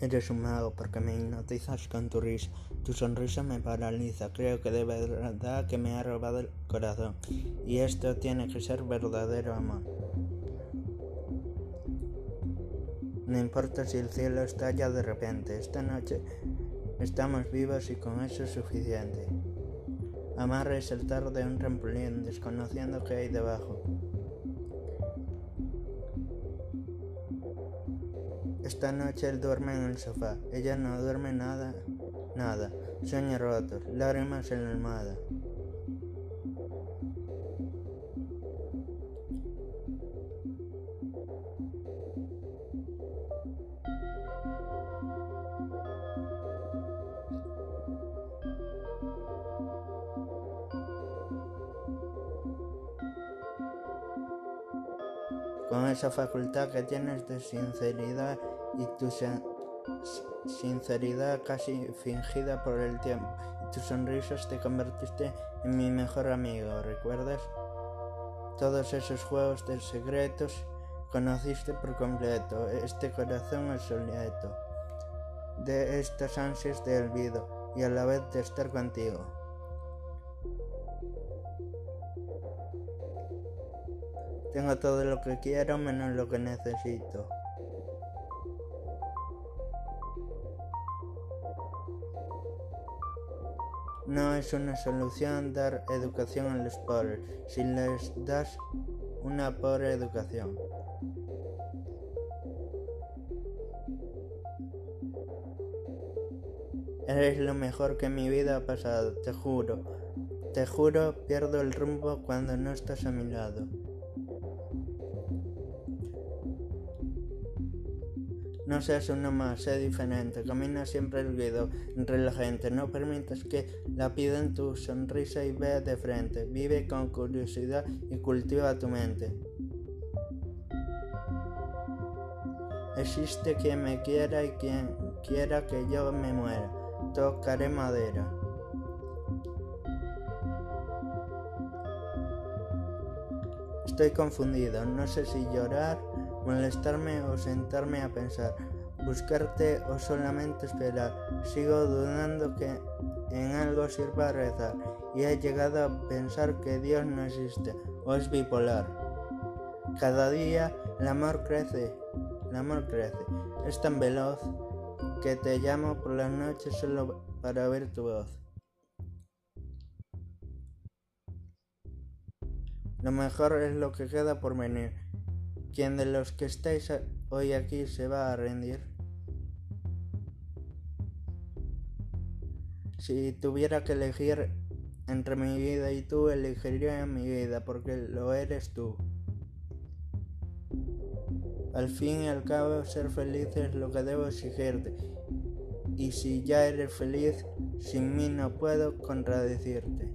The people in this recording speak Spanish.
Eres un mago porque me hipnotizas con tu risa. Tu sonrisa me paraliza. Creo que de verdad que me ha robado el corazón. Y esto tiene que ser verdadero amor. No importa si el cielo estalla de repente. Esta noche estamos vivos y con eso es suficiente. Amar es saltar de un trampolín desconociendo qué hay debajo. Esta noche él duerme en el sofá. Ella no duerme nada, nada. Sueños rotos, lágrimas en la almohada. Con esa facultad que tienes de sinceridad y tu sinceridad casi fingida por el tiempo. Y tus sonrisas te convertiste en mi mejor amigo, ¿recuerdas? Todos esos juegos de secretos conociste por completo este corazón obsoleto de estas ansias de olvido y a la vez de estar contigo. Tengo todo lo que quiero menos lo que necesito. No es una solución dar educación a los pobres si les das una pobre educación. Eres lo mejor que mi vida ha pasado, te juro. Te juro, pierdo el rumbo cuando no estás a mi lado. No seas uno más, sé diferente, camina siempre erguido entre la gente, no permitas que la en tu sonrisa y vea de frente, vive con curiosidad y cultiva tu mente. Existe quien me quiera y quien quiera que yo me muera, tocaré madera. Estoy confundido, no sé si llorar molestarme o sentarme a pensar, buscarte o solamente esperar. Sigo dudando que en algo sirva rezar y he llegado a pensar que Dios no existe o es bipolar. Cada día el amor crece, el amor crece, es tan veloz que te llamo por las noches solo para ver tu voz. Lo mejor es lo que queda por venir. ¿Quién de los que estáis hoy aquí se va a rendir? Si tuviera que elegir entre mi vida y tú, elegiría mi vida porque lo eres tú. Al fin y al cabo, ser feliz es lo que debo exigirte. Y si ya eres feliz, sin mí no puedo contradecirte.